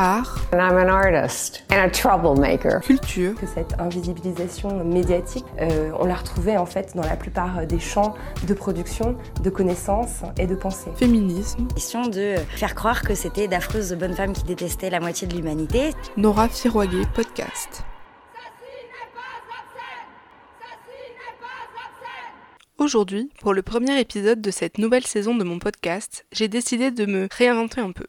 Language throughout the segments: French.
art. And I'm an artist and a troublemaker. Culture. Que cette invisibilisation médiatique, euh, on la retrouvait en fait dans la plupart des champs de production, de connaissances et de pensée. Féminisme. Question de faire croire que c'était d'affreuses bonnes femmes qui détestaient la moitié de l'humanité. Nora Firoguet, podcast. Aujourd'hui, pour le premier épisode de cette nouvelle saison de mon podcast, j'ai décidé de me réinventer un peu.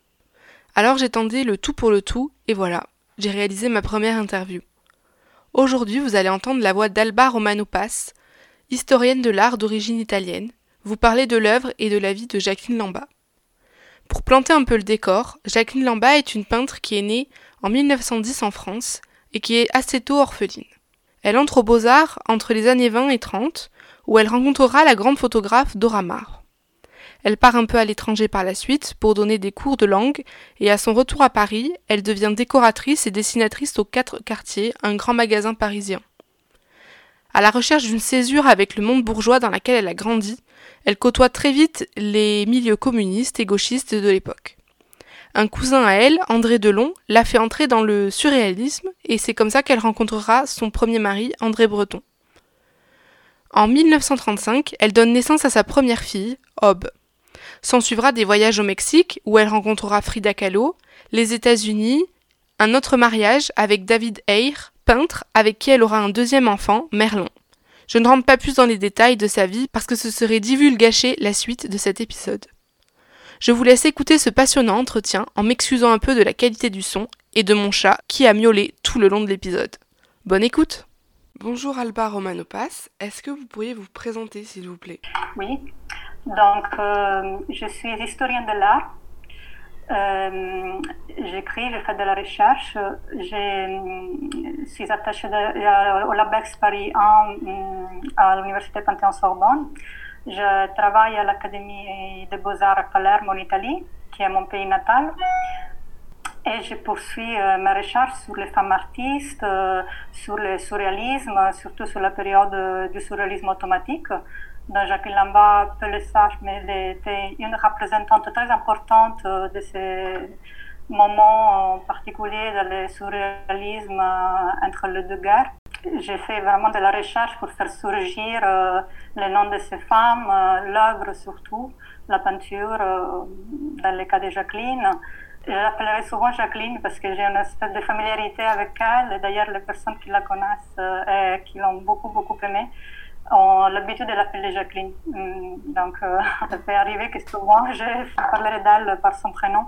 Alors j'ai le tout pour le tout, et voilà, j'ai réalisé ma première interview. Aujourd'hui, vous allez entendre la voix d'Alba Romano-Pass, historienne de l'art d'origine italienne, vous parler de l'œuvre et de la vie de Jacqueline Lamba. Pour planter un peu le décor, Jacqueline Lamba est une peintre qui est née en 1910 en France et qui est assez tôt orpheline. Elle entre aux beaux-arts entre les années 20 et 30, où elle rencontrera la grande photographe Dora Maar. Elle part un peu à l'étranger par la suite pour donner des cours de langue et à son retour à Paris, elle devient décoratrice et dessinatrice au Quatre Quartiers, un grand magasin parisien. À la recherche d'une césure avec le monde bourgeois dans lequel elle a grandi, elle côtoie très vite les milieux communistes et gauchistes de l'époque. Un cousin à elle, André Delon, l'a fait entrer dans le surréalisme et c'est comme ça qu'elle rencontrera son premier mari, André Breton. En 1935, elle donne naissance à sa première fille, Aube. S'ensuivra des voyages au Mexique où elle rencontrera Frida Kahlo, les États-Unis, un autre mariage avec David Eyre, peintre, avec qui elle aura un deuxième enfant, Merlon. Je ne rentre pas plus dans les détails de sa vie parce que ce serait divulgacher la suite de cet épisode. Je vous laisse écouter ce passionnant entretien en m'excusant un peu de la qualité du son et de mon chat qui a miaulé tout le long de l'épisode. Bonne écoute Bonjour Alba Romanopas, est-ce que vous pourriez vous présenter s'il vous plaît? Oui, donc euh, je suis historienne de l'art. Euh, J'écris, je fais de la recherche. Je suis attachée de, au LabEx Paris 1 à l'Université Panthéon-Sorbonne. Je travaille à l'Académie des Beaux-Arts à Palerme en Italie, qui est mon pays natal. Et je poursuis euh, mes recherches sur les femmes artistes, euh, sur le surréalisme, surtout sur la période euh, du surréalisme automatique, dont Jacqueline Lamba peut le savoir, mais elle était une représentante très importante de ces moments en particulier dans le surréalisme entre les deux guerres. J'ai fait vraiment de la recherche pour faire surgir les noms de ces femmes, l'œuvre surtout, la peinture, dans le cas de Jacqueline. Je l'appellerai souvent Jacqueline parce que j'ai une espèce de familiarité avec elle. D'ailleurs, les personnes qui la connaissent euh, et qui l'ont beaucoup, beaucoup aimée ont l'habitude de l'appeler Jacqueline. Mm, donc, euh, ça peut arriver que souvent je parlerai d'elle par son prénom.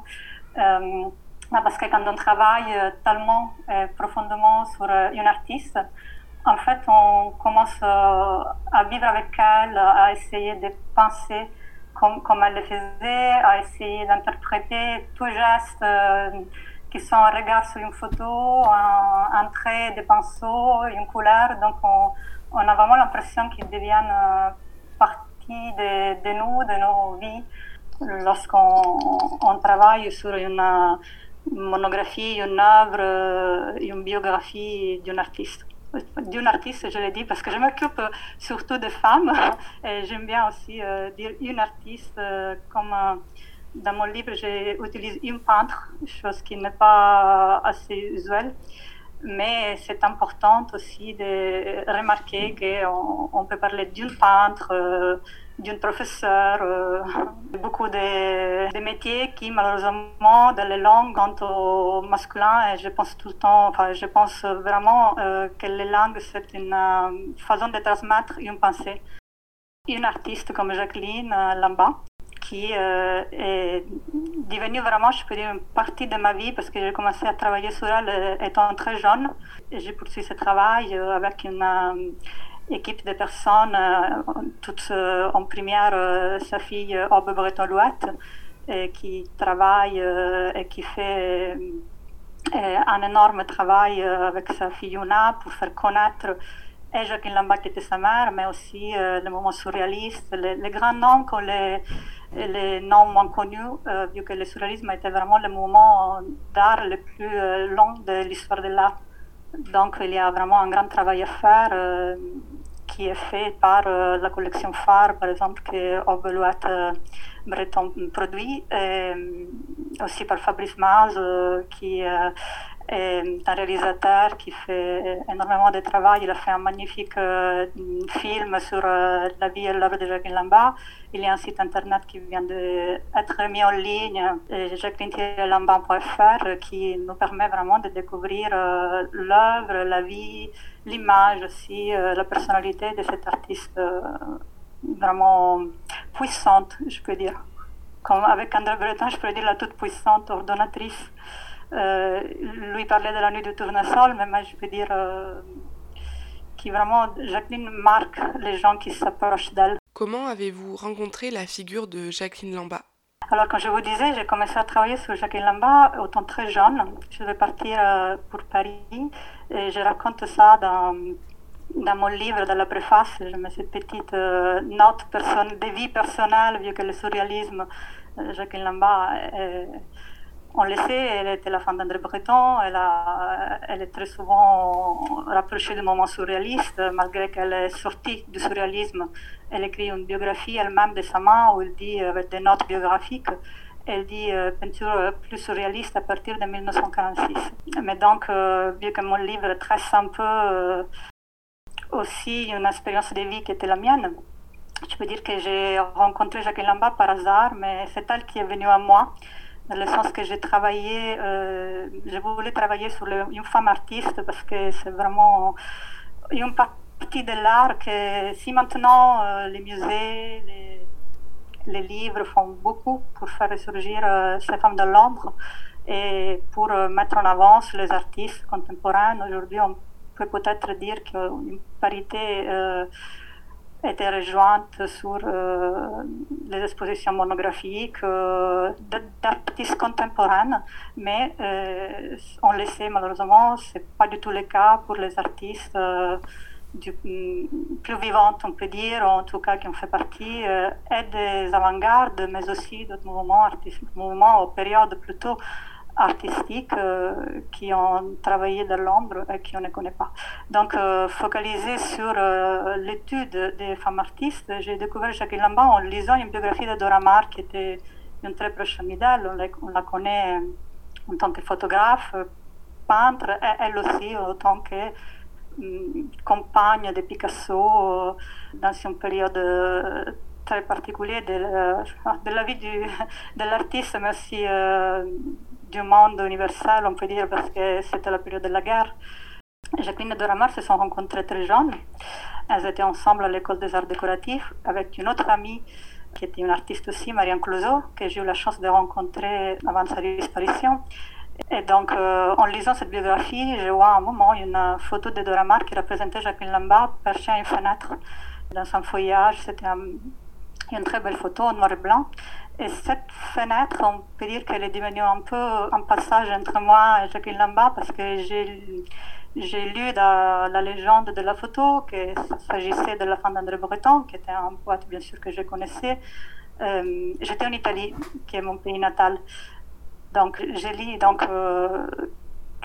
Euh, parce que quand on travaille tellement profondément sur une artiste, en fait, on commence à vivre avec elle, à essayer de penser comme, elle le faisait, à essayer d'interpréter tout geste euh, qui sont un regard sur une photo, un, trait de pinceau, une couleur. Donc on, on a vraiment l'impression qu'ils deviennent euh, partie de, nous, de nos vies, lorsqu'on on travaille sur une monographie, une œuvre, une biographie d'un artiste d'une artiste, je l'ai dit, parce que je m'occupe surtout de femmes. Et j'aime bien aussi euh, dire une artiste, euh, comme euh, dans mon livre, j'utilise une peintre, chose qui n'est pas assez usuelle. Mais c'est important aussi de remarquer qu'on on peut parler d'une peintre d'une professeure, euh, beaucoup de, métiers qui malheureusement dans les langues quant au masculin, et je pense tout le temps, enfin je pense vraiment euh, que les langues c'est une euh, façon de transmettre une pensée. Une artiste comme Jacqueline Lamba, qui est devenue vraiment, je peux dire, une partie de ma vie parce que j'ai commencé à travailler sur elle étant très jeune. J'ai poursuivi ce travail avec une équipe de personnes, euh, toutes euh, en première, euh, sa fille Aube Breton-Louette, qui travaille et qui fait un énorme travail avec sa fille Yuna pour faire connaître et Jacqueline Lamba qui était sa mère, mais aussi le moment surréaliste, les, grands noms qu'on les, les noms moins connus, vu que le surréalisme était vraiment le moment d'art le plus long de l'histoire de l'art. Donc il y a vraiment un grand travail à faire euh, qui est fait par euh, la collection phare, par exemple, que Obelouat euh, Breton produit, et aussi par Fabrice Maz, qui est un réalisateur qui fait énormément de travail. Il a fait un magnifique euh, film sur euh, la vie et l'œuvre de Jacqueline Lamba. Il y a un site internet qui vient d'être mis en ligne, euh, jacqueline-lamba.fr, qui nous permet vraiment de découvrir l'œuvre, la vie, l'image aussi, la personnalité de cet artiste vraiment puissante, je peux dire. Comme avec André Breton, je peux dire la toute puissante ordonnatrice. Euh, lui parlait de la nuit de tournesol, mais moi je peux dire euh, qui vraiment, Jacqueline marque les gens qui s'approchent d'elle. Comment avez-vous rencontré la figure de Jacqueline Lamba? Alors, quand je vous disais, j'ai commencé à travailler sur Jacqueline Lamba autant très jeune. Je vais partir euh, pour Paris je raconte ça dans, mon livre, dans la préface. Je mets cette petite note de vie personnelle, vu que le surréalisme, Jacqueline Lamba est on le sait, elle était la femme d'André Breton, elle, elle est très souvent rapprochée du moment surréaliste, malgré qu'elle est sortie du surréalisme. Elle écrit une biographie elle-même de sa main où elle dit, avec des notes biographiques, elle dit euh, peinture plus surréaliste à partir de 1946. Mais donc, euh, vu que mon livre trace un peu euh, aussi une expérience de vie qui était la mienne, je peux dire que j'ai rencontré Jacqueline Lamba par hasard, mais c'est elle qui est venue à moi dans le sens que j'ai travaillé, euh, je voulais travailler sur une femme artiste parce que c'est vraiment une partie de l'art que si maintenant euh, les musées, les, livres font beaucoup pour faire ressurgir euh, ces femmes de l'ombre et pour mettre en avant les artistes contemporains, aujourd'hui on peut peut-être dire qu'une parité était rejointe sur euh, les expositions monographiques euh, d'artistes contemporains, mais euh, on le sait malheureusement, ce n'est pas du tout le cas pour les artistes du, plus vivantes, on peut dire, en tout cas qui ont fait partie, et des avant-gardes, mais aussi d'autres mouvements artistiques, mouvements aux périodes plutôt artistiques euh, qui ont travaillé dans l'ombre et qui on ne connaît pas. Donc, euh, focalisé sur euh, l'étude des femmes artistes, j'ai découvert Jacqueline Lambert en lisant une biographie de Dora Maar, qui était une très proche amie d'elle. On, la connaît en tant que photographe, peintre, et elle aussi en tant que compagne de Picasso dans une période très particulière de, de, la vie du, de l'artiste, mais aussi du monde universel, on peut dire, parce que c'était la période de la guerre. Jacqueline et Dora Maar se sont rencontrées très jeunes. Elles étaient ensemble à l'école des arts décoratifs avec une autre amie qui était une artiste aussi, Marianne Clouseau, que j'ai eu la chance de rencontrer avant sa disparition. Et donc, euh, en lisant cette biographie, je vois à un moment une photo de Dora Maar qui représentait Jacqueline Lambert perchée à une fenêtre dans son feuillage. C'était une très belle photo en noir et blanc. Et cette fenêtre, on peut dire qu'elle est devenue un peu un passage entre moi et Jacqueline Lamba parce que j'ai, j'ai lu dans la légende de la photo qu'il s'agissait de la femme d'André Breton, qui était un poète bien sûr que je connaissais. Euh, j'étais en Italie, qui est mon pays natal. Donc j'ai lu donc, euh,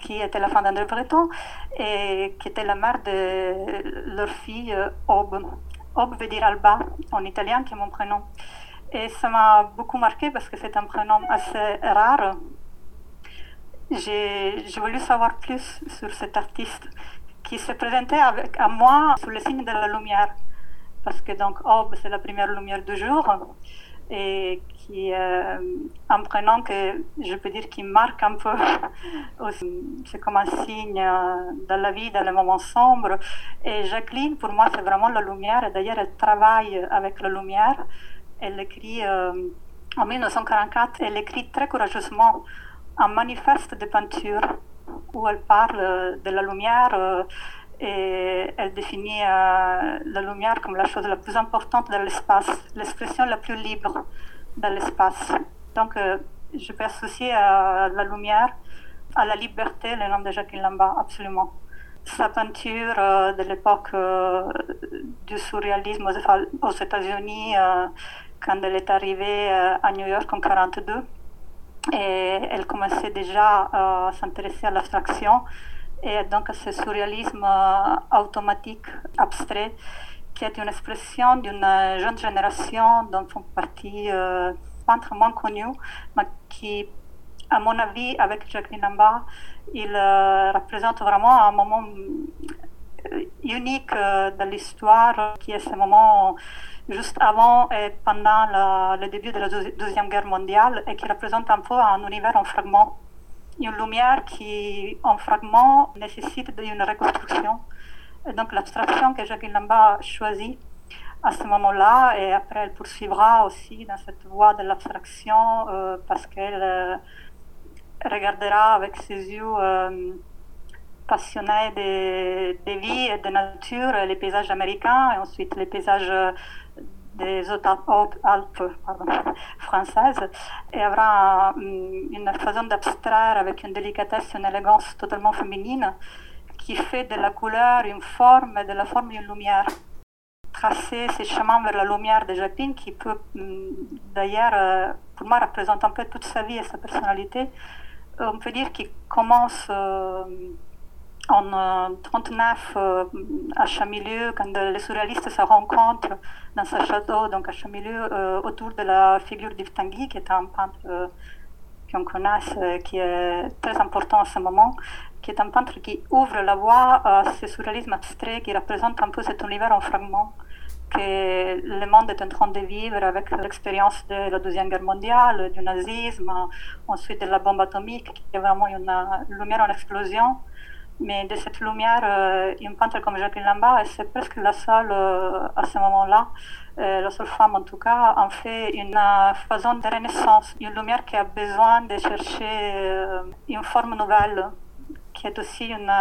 qui était la femme d'André Breton et qui était la mère de leur fille Aube. Aube veut dire Alba en italien, qui est mon prénom. Et ça m'a beaucoup marqué parce que c'est un prénom assez rare. J'ai voulu savoir plus sur cet artiste qui se présentait avec, à moi sous le signe de la lumière. Parce que donc Aube, c'est la première lumière du jour et qui est euh, un prénom que je peux dire qui marque un peu. c'est comme un signe euh, dans la vie, dans les moments sombres. Et Jacqueline, pour moi, c'est vraiment la lumière. D'ailleurs, elle travaille avec la lumière. Elle écrit euh, en 1944, elle écrit très courageusement un manifeste de peinture où elle parle de la lumière euh, et elle définit euh, la lumière comme la chose la plus importante dans l'espace, l'expression la plus libre dans l'espace. Donc, je peux associer à la lumière, à la liberté, le nom de Jacqueline Lamba, absolument. Sa peinture de l'époque du surréalisme aux États-Unis, quand elle est arrivée euh, à New York en 1942. Et elle commençait déjà à s'intéresser à l'abstraction et donc à ce surréalisme euh, automatique, abstrait, qui est une expression d'une jeune génération dont font partie euh, peintre moins connu, mais qui, à mon avis, avec Jacqueline Lambert, il représente vraiment un moment unique de l'histoire, qui est ce moment juste avant et pendant le début de la Deuxième Guerre mondiale et qui représente un peu un univers en fragments. Une lumière qui, en fragments, nécessite une reconstruction. Et donc l'abstraction que Jacqueline Lamba a choisie à ce moment-là, et après elle poursuivra aussi dans cette voie de l'abstraction euh, parce qu'elle euh, regardera avec ses yeux euh, passionnés des, des vies et de nature les paysages américains et ensuite les paysages des Alpes françaises. Et aura une façon d'abstraire avec une délicatesse, une élégance totalement féminine qui fait de la couleur une forme de la forme une lumière. Tracer ces chemins vers la lumière de Jacqueline qui peut d'ailleurs euh, pour moi représenter un peu toute sa vie et sa personnalité. On peut dire qu'il commence euh, en 39 euh, à Chamilieu, quand les surréalistes se rencontrent dans ce château, donc à Chamilieu, euh, autour de la figure d'Yves qui est un peintre euh, qu'on connaît, qui est très important à ce moment, qui est un peintre qui ouvre la voie à ce surréalisme abstrait qui représente un peu cet univers en fragments que le monde est en train de vivre avec l'expérience de la Deuxième Guerre mondiale, du nazisme, ensuite de la bombe atomique, qui est vraiment une lumière en explosion. Mais de cette lumière, euh, une peintre comme Jacqueline Lambert, c'est presque la seule euh, à ce moment-là, euh, la seule femme en tout cas, en fait une façon de renaissance, une lumière qui a besoin de chercher une forme nouvelle, qui est aussi une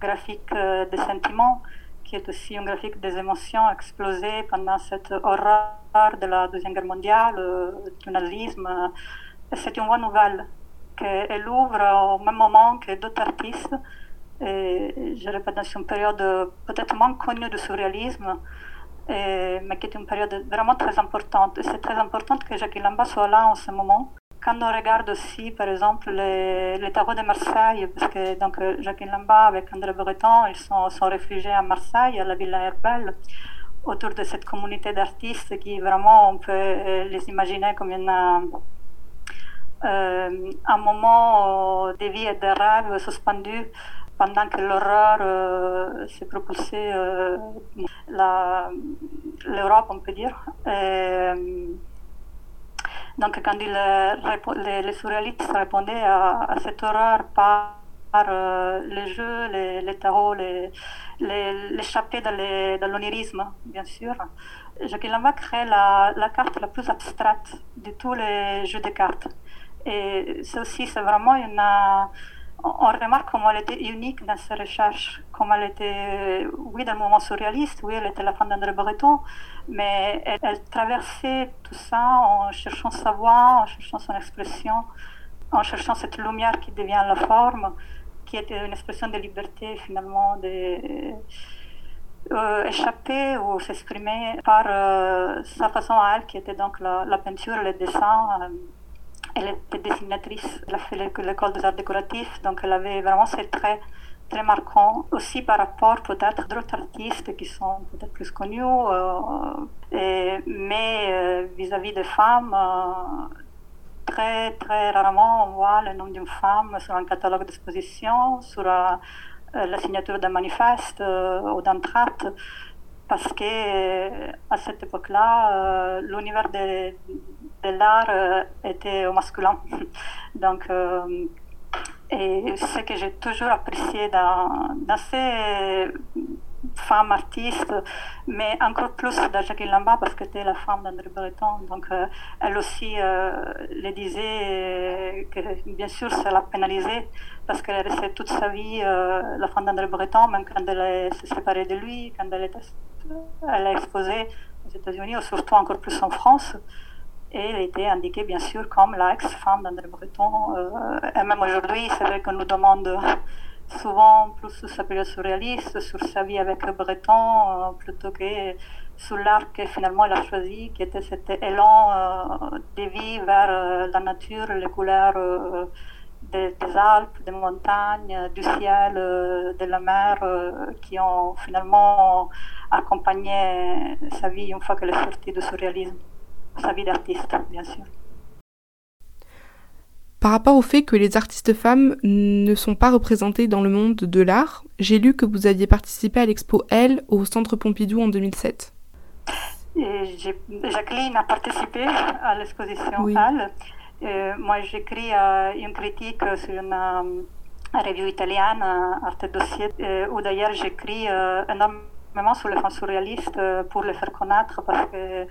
graphique des sentiments, qui est aussi une graphique des émotions explosées pendant cette horreur de la Deuxième Guerre mondiale, du nazisme. C'est une voie nouvelle qu'elle ouvre au même moment que d'autres artistes et je répète, dans une période peut-être moins connue du surréalisme, mais qui est une période vraiment très importante. C'est très important que Jacques Lamba soit là en ce moment. Quand on regarde aussi, par exemple, les, les tarots de Marseille, parce que donc, Jacques Lamba avec André Breton, ils sont, réfugiés à Marseille, à la Villa Herbel, autour de cette communauté d'artistes qui vraiment, on peut les imaginer comme une, euh, un moment de vie et de rêve suspendu pendant que l'horreur euh, s'est propulsée euh, l'Europe, on peut dire. Donc, quand les, les, surréalistes répondaient à, cette horreur par, euh, les jeux, les, les tarots, l'échappée les, dans l'onirisme, bien sûr, Jacques Lamba crée la, la carte la plus abstraite de tous les jeux de cartes. Et ça aussi, c'est vraiment une on remarque comment elle était unique dans ses recherches, comme elle était, oui, dans le moment surréaliste, oui, elle était la femme d'André Breton, mais elle, traversait tout ça en cherchant sa voix, en cherchant son expression, en cherchant cette lumière qui devient la forme, qui était une expression de liberté finalement, de euh, échapper ou s'exprimer par euh, sa façon à elle, qui était donc la, peinture, le dessin. Euh, elle était dessinatrice, elle a fait l'école des arts décoratifs, donc elle avait vraiment ces traits très marquants, aussi par rapport peut-être d'autres artistes qui sont peut-être plus connus, euh, mais euh, vis-à-vis des femmes, euh, très très rarement on voit le nom d'une femme sur un catalogue d'exposition, sur la signature d'un manifeste ou d'un tract parce que à cette époque-là, l'univers des l'art était au masculin. Donc, et ce que j'ai toujours apprécié dans, dans ces femmes artistes, mais encore plus dans Jacqueline Lamba parce que c'était la femme d'André Breton. Donc, euh, elle aussi le disait que, bien sûr, ça l'a pénalisée parce qu'elle restait toute sa vie la femme d'André Breton, même quand elle s'est séparée de lui, quand elle, était, elle a exposé aux États-Unis, ou surtout encore plus en France et elle était indiquée bien sûr comme l'ex-femme d'André Breton. Euh, et même aujourd'hui, c'est vrai qu'on nous demande souvent plus sur sa période surréaliste, sur sa vie avec Breton, euh, plutôt que sur l'art que finalement elle a choisi, qui était cet élan euh, de vie vers la nature, les couleurs des, des, Alpes, des montagnes, du ciel, de la mer, qui ont finalement accompagné sa vie une fois qu'elle est sortie du surréalisme sa vie d'artiste, bien sûr. Par rapport au fait que les artistes femmes ne sont pas représentées dans le monde de l'art, j'ai lu que vous aviez participé à l'expo Elle au Centre Pompidou en 2007. Jacqueline a participé à l'exposition Elle. Euh, moi, j'écris euh, une critique sur une euh, revue italienne, Arte Dossier, où d'ailleurs j'écris énormément sur les femmes surréalistes pour les faire connaître parce que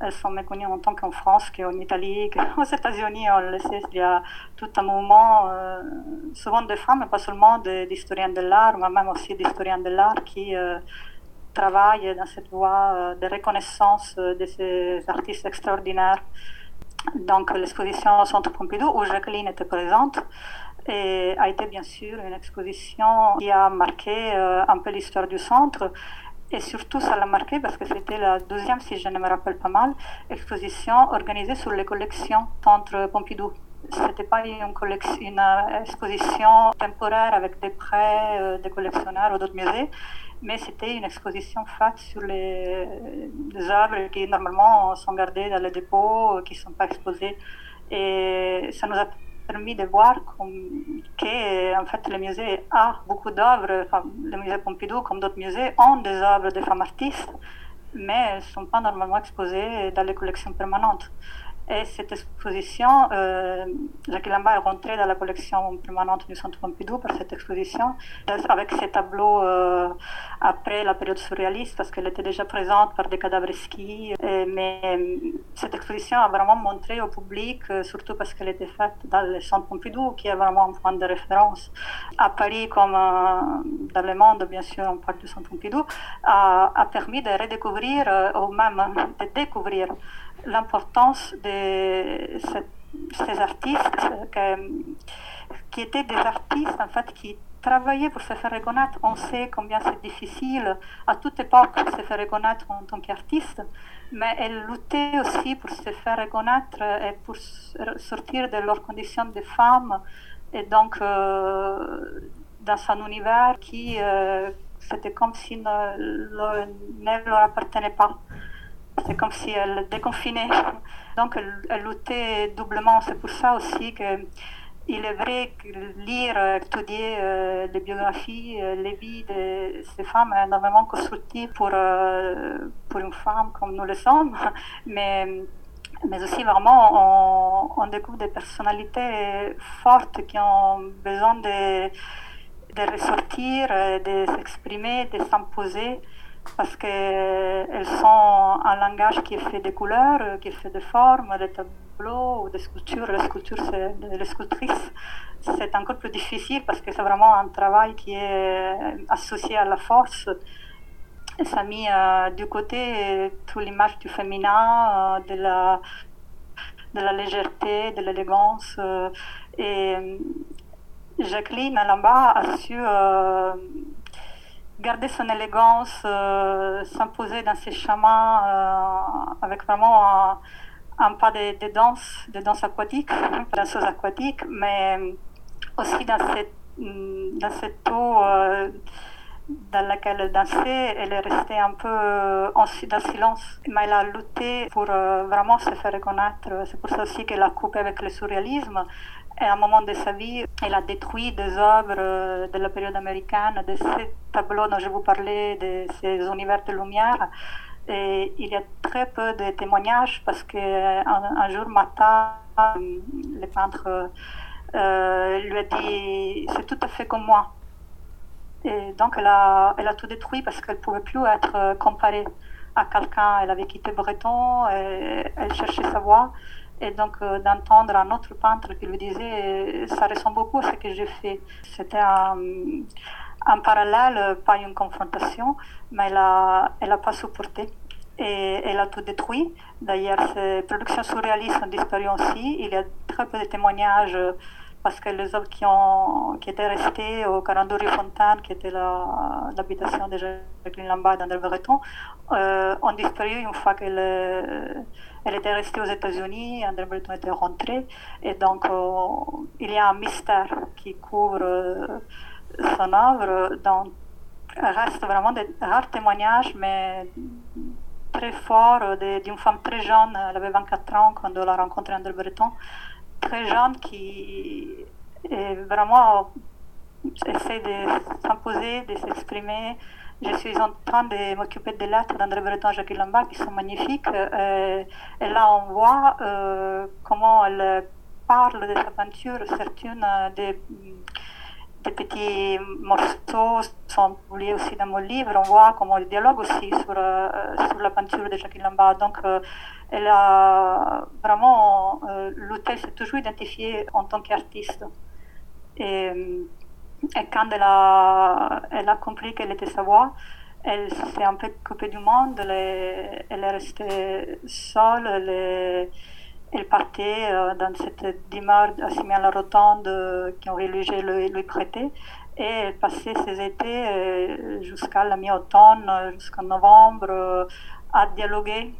elles sont méconnues en tant qu'en France, qu'en Italie, qu'aux États-Unis. On le sait, il y a tout un mouvement, souvent de femmes, mais pas seulement d'historiens de l'art, mais même aussi d'historiens de l'art qui travaillent dans cette voie de reconnaissance de ces artistes extraordinaires donc l'exposition au Centre Pompidou où Jacqueline était présente a été bien sûr une exposition qui a marqué euh, un peu l'histoire du centre. Et surtout, ça l'a marqué parce que c'était la deuxième, si je ne me rappelle pas mal, exposition organisée sur les collections Centre Pompidou. Ce n'était pas une, euh, exposition temporaire avec des prêts euh, des collectionneurs ou d'autres musées, mais c'était une exposition faite sur les, œuvres qui normalement sont gardées dans les dépôts, qui ne sont pas exposées. Et ça nous a permis de voir que en fait, le musée a beaucoup d'œuvres, le musée Pompidou, comme d'autres musées, ont des œuvres de femmes artistes, mais elles ne sont pas normalement exposées dans les collections permanentes. Et cette exposition, euh, Jacques Lamba est rentré dans la collection permanente du Centre Pompidou par cette exposition, avec ses tableaux euh, après la période surréaliste, parce qu'elle était déjà présente par des cadavres ski. mais euh, cette exposition a vraiment montré au public, euh, surtout parce qu'elle était faite dans le Centre Pompidou, qui est vraiment un point de référence. À Paris, comme dans le monde, bien sûr, on parle du Centre Pompidou, a permis de redécouvrir, ou même de découvrir, l'importance de ces artistes qui étaient des artistes en fait qui travaillaient pour se faire reconnaître. On sait combien c'est difficile à toute époque de se faire reconnaître en tant qu'artiste, mais elles luttaient aussi pour se faire reconnaître et pour sortir de leurs conditions de femmes et donc euh, dans un univers qui euh, c'était comme si ne, ne leur appartenait pas. C'est comme si elle déconfinait. Donc elle, luttait doublement. C'est pour ça aussi que il est vrai que lire, étudier euh, les biographies, euh, les vies de ces femmes est énormément constructif pour, euh, pour une femme comme nous le sommes, mais, mais aussi vraiment on, découvre des personnalités fortes qui ont besoin de, de ressortir, de s'exprimer, de s'imposer parce qu'elles sont un langage qui est fait de couleurs, qui est fait de formes, de tableaux ou de sculptures. La sculpture, c'est, les sculptrices, c'est encore plus difficile parce que c'est vraiment un travail qui est associé à la force. ça a mis euh, du côté toute l'image du féminin, euh, de, la, de la légèreté, de l'élégance. Euh, et Jacqueline Alamba a su garder son élégance, euh, s'imposer dans ses chemins euh, avec vraiment un, pas de, danse, de danse aquatique, danseuse aquatique, mais aussi dans cette, mm, dans cette eau euh, dans laquelle elle dansait, elle est restée un peu en, dans silence. Mais elle a lutté pour vraiment se faire reconnaître. C'est pour ça aussi qu'elle a coupé avec le surréalisme. Et à un moment de sa vie, elle a détruit des œuvres euh, de la période américaine, de ces tableaux dont je vous parlais, de ces univers de lumière. Et il y a très peu de témoignages parce qu'un un jour matin, le peintre euh, lui a dit C'est tout à fait comme moi. Et donc elle a, elle a tout détruit parce qu'elle ne pouvait plus être comparée à quelqu'un. Elle avait quitté Breton, et elle cherchait sa voix et donc euh, d'entendre un autre peintre qui lui disait ça ressemble beaucoup à ce que j'ai fait. C'était un, un, parallèle, pas une confrontation, mais elle n'a elle a pas supporté. Et elle a tout détruit. D'ailleurs, ces productions surréalistes ont disparu aussi. Il y a très peu de témoignages parce que les œuvres qui, étaient restées au 42 rue Fontaine, qui était l'habitation de Jacqueline Lambert d'André Breton, euh, ont disparu une fois qu'elle elle était restée aux États-Unis, André Breton était rentré, et donc euh, il y a un mystère qui couvre euh, son œuvre. Donc, reste vraiment des rares témoignages, mais très forts d'une femme très jeune, elle avait 24 ans quand elle a rencontré André Breton, très jeune qui est vraiment essaie de s'imposer, de s'exprimer. Je suis en train de m'occuper des lettres d'André Breton et Jacques Lambert qui sont magnifiques. Euh, et là, on voit euh, comment elle parle de sa peinture. Certaines des, des petits morceaux sont publiés aussi dans mon livre. On voit comment elle dialogue aussi sur, sur la peinture de Jacques Lambert. Donc, elle a vraiment lutté, s'est toujours identifiée en tant qu'artiste. Et, et, quand elle a, elle a compris qu'elle était sa voix, elle s'est un peu coupée du monde, elle est, elle est restée seule, elle partait dans cette assimilée à la rotonde qui ont religieux lui, lui. Et elle passait ses étés jusqu'à la mi-automne, jusqu'en novembre, à dialoguer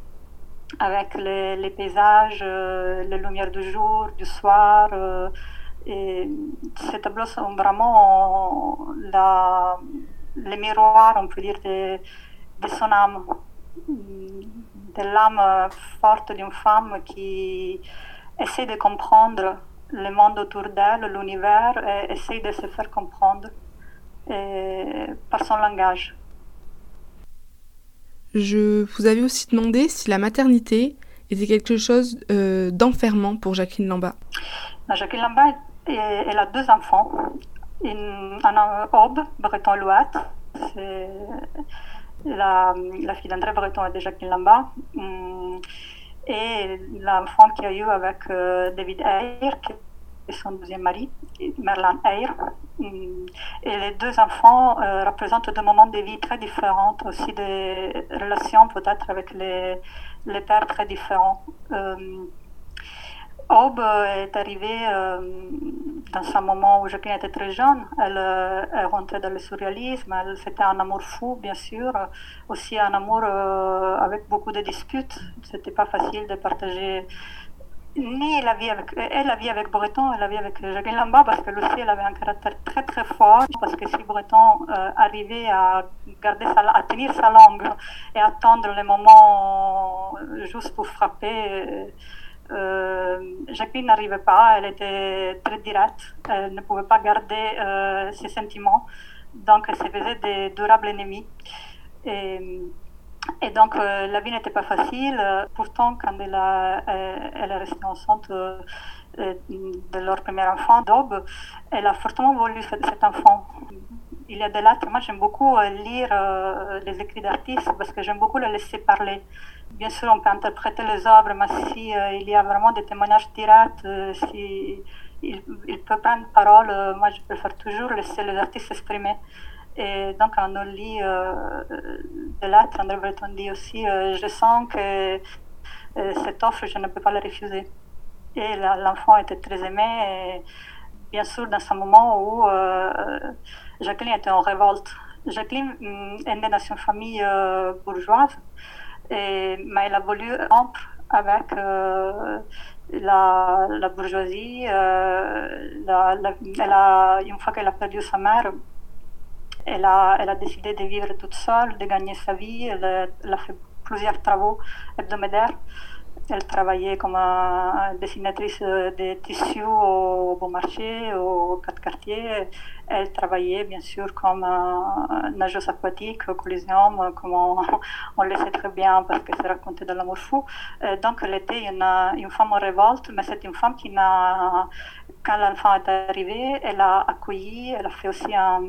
avec les, les, paysages, les lumières du jour, du soir. Et ces tableaux sont vraiment la, les miroirs, on peut dire, de, de son âme, de l'âme forte d'une femme qui essaie de comprendre le monde autour d'elle, l'univers, et essaie de se faire comprendre et, par son langage. Je vous avais aussi demandé si la maternité était quelque chose euh, d'enfermant pour Jacqueline Lamba. Jacqueline Lamba, elle a deux enfants. Une, un Aube, breton-louette, la, fille d'André Breton et de Jacqueline Lamba. Et l'enfant qu'il a eu avec euh, David Eyre, qui est son deuxième mari, Merlin Eyre. Et les deux enfants euh, représentent des moments de vie très différents, aussi des relations peut-être avec les, pères très différents. Euh, Aube est arrivée euh, dans un moment où Jacqueline était très jeune. Elle euh, est rentrée dans le surréalisme. C'était un amour fou, bien sûr. Aussi un amour euh, avec beaucoup de disputes. C'était pas facile de partager ni la vie avec elle, la vie avec Breton et la vie avec Jacqueline Lamba parce que aussi elle avait un caractère très très fort parce que si Breton arrivait à garder sa, à tenir sa langue et attendre le moment juste pour frapper euh, Jacqueline n'arrivait pas, elle était très directe, elle ne pouvait pas garder euh, ses sentiments, donc elle se faisait des durables ennemis. Et, et donc euh, la vie n'était pas facile, pourtant quand elle, a, elle est restée enceinte de leur premier enfant, Daube, elle a fortement voulu cet enfant il y a des lettres. Moi, j'aime beaucoup lire les écrits d'artistes parce que j'aime beaucoup les laisser parler. Bien sûr, on peut interpréter les œuvres, mais si euh, il y a vraiment des témoignages directs, euh, si il, peut prendre parole, euh, moi je préfère toujours laisser les artistes s'exprimer. Et donc, quand on lit des lettres, André Breton dit aussi Je sens que cette offre, je ne peux pas la refuser. Et l'enfant était très aimé. Bien sûr, dans ce moment où Jacqueline était en révolte. Jacqueline mm, est née dans une famille bourgeoise. Et, mais elle a voulu rompre avec euh, la, bourgeoisie. Euh, la, une fois qu'elle a perdu sa mère, elle a, elle a décidé de vivre toute seule, de gagner sa vie. Elle a fait plusieurs travaux hebdomadaires. Elle travaillait comme dessinatrice de tissus au Bon Marché, au quatre quartiers. Elle travaillait bien sûr comme nageuse aquatique au Coliseum, comme on, le sait très bien parce que c'est raconté dans l'amour fou. Donc elle était une, une, femme en révolte, mais c'est une femme qui n'a, quand l'enfant est arrivé, elle a accueilli, elle a fait aussi un,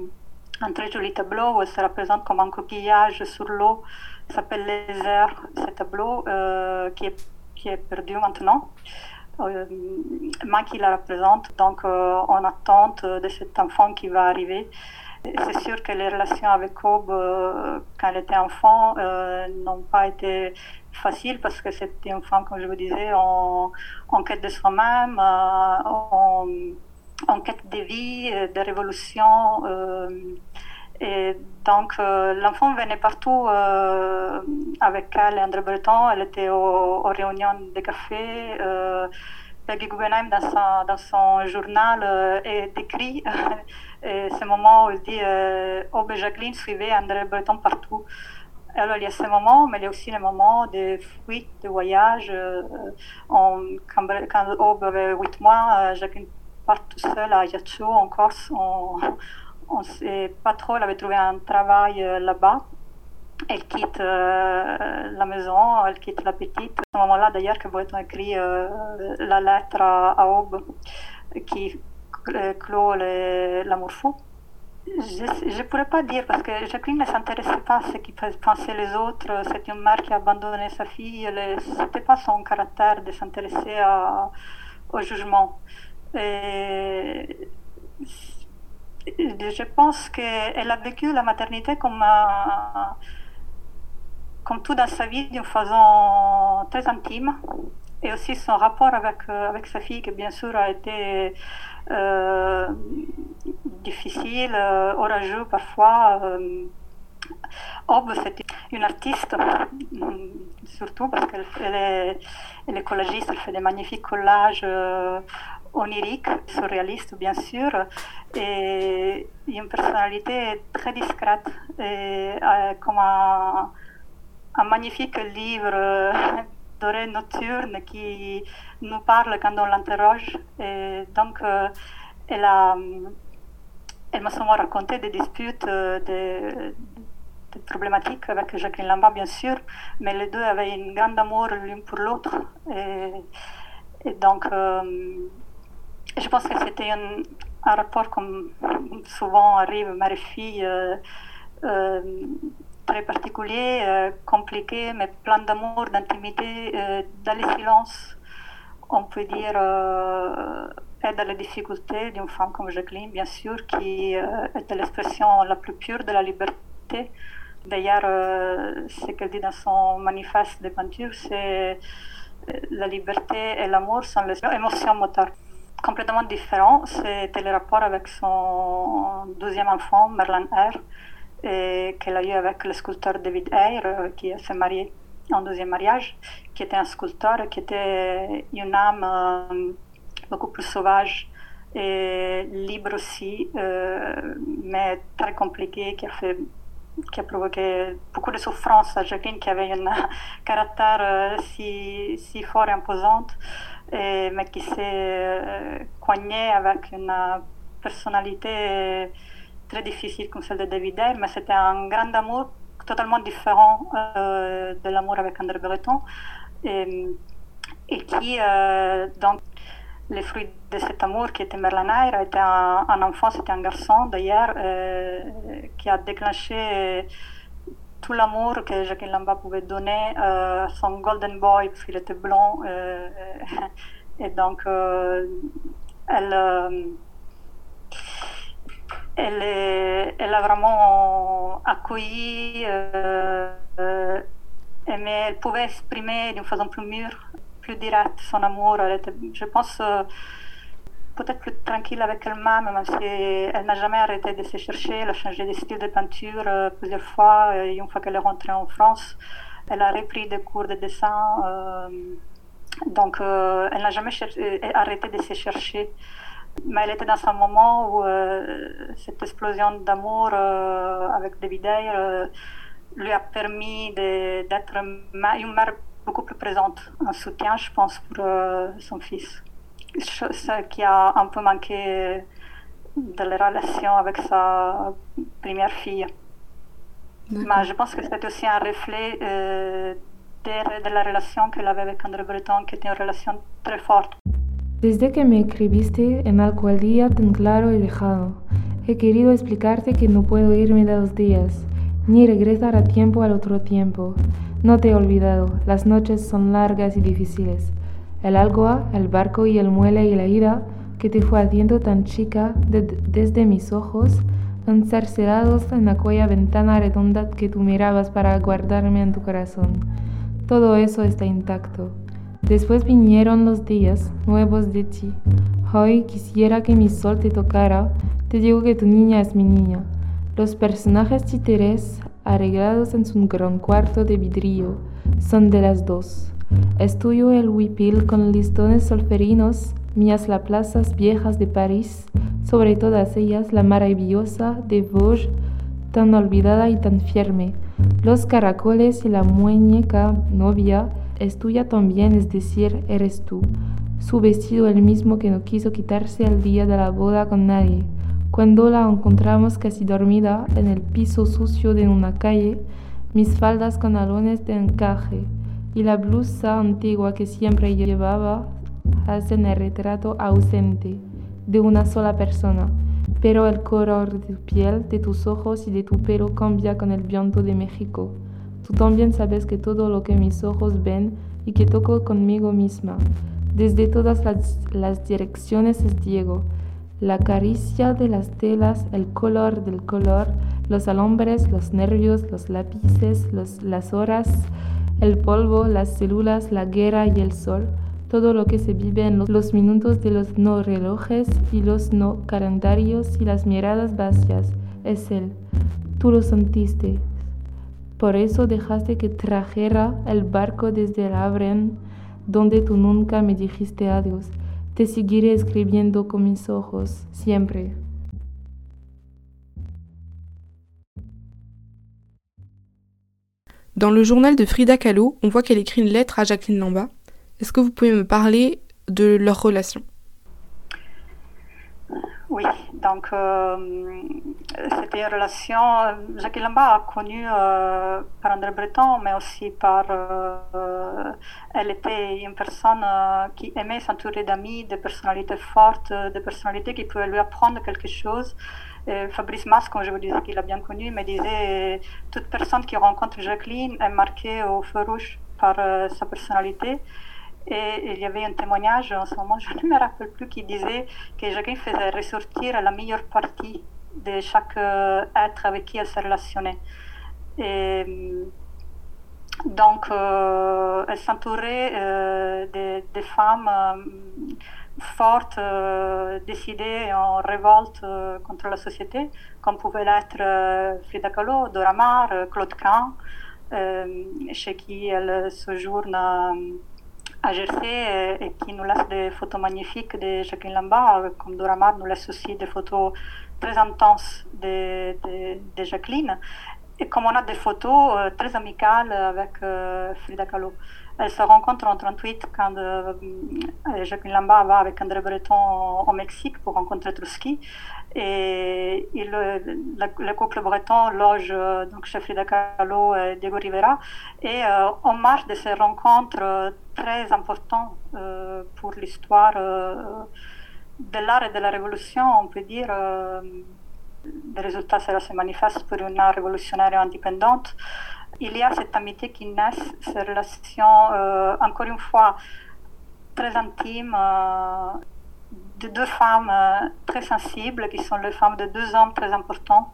un très joli tableau où elle se représente comme un coquillage sur l'eau. S'appelle Les airs, ce tableau euh, qui est qui est perdu maintenant. Euh, qui la représente, donc euh, en attente de cet enfant qui va arriver. C'est sûr que les relations avec Aube, euh, quand elle était enfant, euh, n'ont pas été faciles parce que c'était une femme, comme je vous disais, en, quête de soi-même, en, quête de vie, de révolution. Et donc, euh, l'enfant venait partout euh, avec elle, André Breton. Elle était aux, réunions de café. Euh, Peggy Guggenheim, dans son, journal, est décrit ce moment où il dit Oh, ben Jacqueline suivait André Breton partout. alors, il y a ces moments, mais il y a aussi les moments de fuite, de voyage. quand, quand Aube avait 8 mois, Jacqueline part tout seul à Ajaccio, en Corse. Ne sait pas trop, elle avait trouvé un travail là-bas. Elle quitte la maison, elle quitte la petite. À ce moment-là, d'ailleurs, que Breton écrit la lettre à, Aube qui clôt l'amour fou. Je ne pourrais pas dire parce que Jacqueline ne s'intéressait pas à ce qui pensaient les autres. C'est une mère qui a abandonné sa fille. Ce n'était pas son caractère de s'intéresser au jugement. Et je pense qu'elle a vécu la maternité comme, comme tout dans sa vie d'une façon très intime. Et aussi son rapport avec, avec sa fille, qui bien sûr a été euh, difficile, euh, orageux parfois. Euh, Aube, c'est une artiste, surtout parce qu'elle est, est collagiste, elle fait des magnifiques collages oniriques, surréalistes bien sûr, et une personnalité très discrète, et, comme un, magnifique livre doré nocturne qui nous parle quand on l'interroge. Et donc, euh, elle, a, m'a souvent raconté des disputes, euh, des, problématiques avec Jacqueline Lambert, bien sûr, mais les deux avaient un grand amour l'une pour l'autre. Et, donc, euh, je pense que c'était un, un, rapport comme souvent arrive mère-fille très particulier, euh, compliqué, mais plein d'amour, d'intimité, euh, dans le silence, on peut dire, euh, et dans les difficultés d'une femme comme Jacqueline, bien sûr, qui était l'expression la plus pure de la liberté. D'ailleurs, ce qu'elle dit dans son manifeste de peinture, c'est la liberté et l'amour sont les émotions motoires complètement différents. C'était le rapport avec son deuxième enfant, Merlin R qu'elle a eu avec le sculpteur David Eyre, euh, qui s'est marié en deuxième mariage, qui était un sculpteur, qui était une âme euh, beaucoup plus sauvage et libre aussi, euh, mais très compliquée, qui a fait qui a provoqué beaucoup de souffrance à Jacqueline, qui avait un caractère si, si fort et imposant, et, mais qui s'est coignée avec une personnalité très difficile comme celle de David Eyre, mais c'était un grand amour totalement différent de l'amour avec André Breton. Et, et qui, euh, donc, les fruits de cet amour qui était Merlin Eyre, était un, enfant, c'était un garçon d'ailleurs, qui a déclenché tout l'amour que Jacqueline Lamba pouvait donner à son Golden Boy, parce qu'il était blond. et donc, elle elle, elle a vraiment accueilli, euh, euh, mais elle pouvait exprimer d'une façon plus mûre, plus directe son amour. Je pense, euh, peut-être plus tranquille avec elle-même, même si elle n'a jamais arrêté de se chercher. Elle a changé de style de peinture plusieurs fois. Et une fois qu'elle est rentrée en France, elle a repris des cours de dessin. donc, elle n'a jamais arrêté de se chercher mais elle était dans un moment où euh, cette explosion d'amour euh, avec David Ayer euh, lui a permis d'être une mère beaucoup plus présente, un soutien, je pense, pour son fils. Ce qui a un peu manqué de la relation avec sa première fille. Mais je pense que c'était aussi un reflet de, de, la relation qu'elle avait avec André Breton, qui était une relation très forte. Desde que me escribiste en al día tan claro y dejado, he querido explicarte que no puedo irme de los días, ni regresar a tiempo al otro tiempo. No te he olvidado, las noches son largas y difíciles. El agua, el barco y el muelle y la ira que te fue haciendo tan chica desde mis ojos, encarcelados en aquella ventana redonda que tú mirabas para guardarme en tu corazón. Todo eso está intacto. Después vinieron los días nuevos de ti. Hoy quisiera que mi sol te tocara. Te digo que tu niña es mi niña. Los personajes títeres, arreglados en su gran cuarto de vidrio, son de las dos. Es tuyo el huipil con listones solferinos, mías las plazas viejas de París, sobre todas ellas la maravillosa de Vosges, tan olvidada y tan firme, Los caracoles y la muñeca novia es tuya también, es decir, eres tú. Su vestido el mismo que no quiso quitarse al día de la boda con nadie. Cuando la encontramos casi dormida en el piso sucio de una calle, mis faldas con alones de encaje y la blusa antigua que siempre llevaba hacen el retrato ausente de una sola persona, pero el color de tu piel, de tus ojos y de tu pelo cambia con el viento de México. Tú también sabes que todo lo que mis ojos ven y que toco conmigo misma, desde todas las, las direcciones es Diego. La caricia de las telas, el color del color, los alambres, los nervios, los lápices, los, las horas, el polvo, las células, la guerra y el sol, todo lo que se vive en los, minutos de los no relojes y los no calendarios y las miradas vacías, es él. Tú lo sentiste. Por eso dejaste que trajera el barco desde el donde tú nunca me dijiste adiós. Te seguiré escribiendo con mis ojos, siempre. Dans le journal de Frida Kahlo, on voit qu'elle écrit une lettre à Jacqueline Lamba. Est-ce que vous pouvez me parler de leur relation? Oui, donc euh, c'était une relation. Jacqueline Lamba a connu euh, par André Breton, mais aussi par. Euh, elle était une personne qui aimait s'entourer d'amis, de personnalités fortes, de personnalités qui pouvaient lui apprendre quelque chose. Fabrice Mas, je vous disais qu'il a bien connu, me disait toute personne qui rencontre Jacqueline est marquée au feu rouge par sa personnalité. Et il y avait un témoignage en ce moment, je ne me rappelle plus, qui disait que Jacqueline faisait ressortir la meilleure partie de chaque être avec qui elle se relationnait. Et, donc, euh, elle s'entourait euh, des de femmes euh, fortes, décidées en révolte contre la société, comme pouvait l'être Frida Kahlo, Dora Maar, Claude Kahn, chez qui elle séjourne à Jersey et qui nous laisse des photos magnifiques de Jacqueline Lambert, comme Dora Maar nous laisse aussi des photos très intenses de, de, Jacqueline. Et comme on a des photos euh, très amicales avec euh, Frida Kahlo. Elles se rencontrent en 38 quand euh, Jacqueline Lambert va avec André Breton au Mexique pour rencontrer Trotsky. Et, le, le, couple breton loge donc chez Frida Kahlo et Diego Rivera. Et en marge de ces rencontres très importantes pour l'histoire de l'art et de la révolution, on peut dire, le résultat cela se manifeste pour une art révolutionnaire indépendante. Il y a cette amitié qui naît, ces relations, euh, encore une fois, très intimes, euh, de deux femmes euh, très sensibles, qui sont les femmes de deux hommes très importants,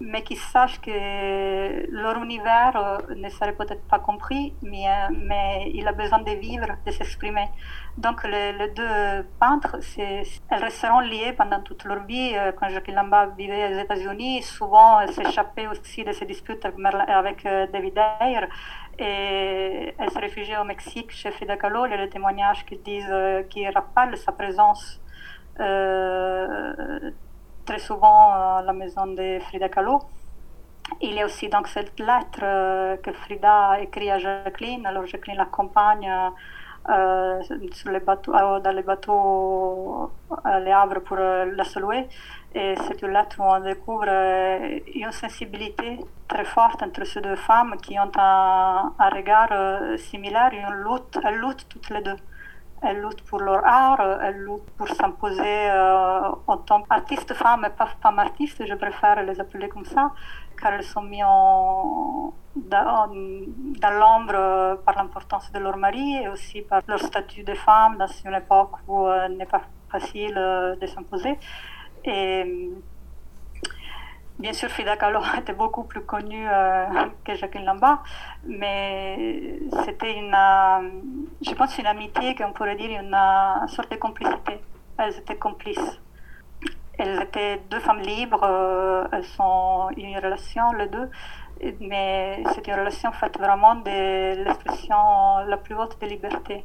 mais qui sachent que leur univers ne serait peut-être pas compris, mais, mais il a besoin de vivre, de s'exprimer. Donc les, deux peintres, elles resteront liées pendant toute leur vie. Quand Jacqueline Lamba vivait aux États-Unis, souvent elle s'échappait aussi de ses disputes avec, David Ayer. Et elle se réfugiait au Mexique chez Frida Kahlo. Il y a des témoignages qui disent, qui rappellent sa présence euh, très souvent à la maison de Frida Kahlo. Il y a aussi donc cette lettre que Frida écrit à Jacqueline. Alors Jacqueline l'accompagne euh, dans les bateaux à Les Havre pour la saluer. Et c'est une lettre où on découvre une sensibilité très forte entre ces deux femmes qui ont un, un regard similaire, une lutte, elles luttent toutes les deux. Elles luttent pour leur art, elles luttent pour s'imposer euh, en tant qu'artistes femmes et pas femmes artistes, je préfère les appeler comme ça, car elles sont mises en, dans, l'ombre par l'importance de leur mari et aussi par leur statut de femme dans une époque où euh, n'est pas facile euh, de s'imposer. Bien sûr, Frida Kahlo était beaucoup plus connue euh, que Jacqueline Lamba, mais c'était une, euh, je pense, une amitié qu'on pourrait dire une, une sorte de complicité. Elles étaient complices. Elles étaient deux femmes libres, euh, elles sont une relation, les deux, mais c'est une relation faite vraiment de l'expression la plus haute de liberté.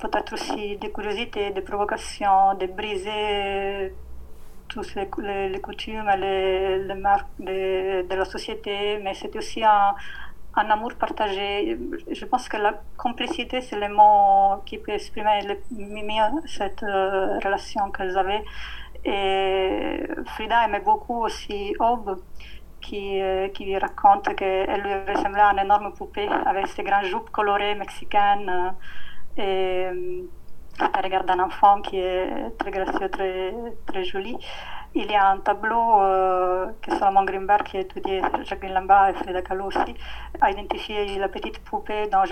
Peut-être aussi de curiosité, de provocation, de briser toutes les, coutumes les, les marques de, la société, mais c'était aussi un, amour partagé. Je pense que la complicité, c'est le mot qui peut exprimer le mieux cette euh, relation qu'elles avaient. Frida aimait beaucoup aussi Aube, qui, euh, qui raconte qu'elle lui ressemblait à une énorme poupée avec ses grandes jupes colorées mexicaines. et, elle regarde un enfant qui est très gracieux, très, joli. Il y a un tableau euh, que Solomon Grimberg, qui a étudié Jacqueline Lamba et Frida Kahlo aussi, a identifié la petite poupée dont,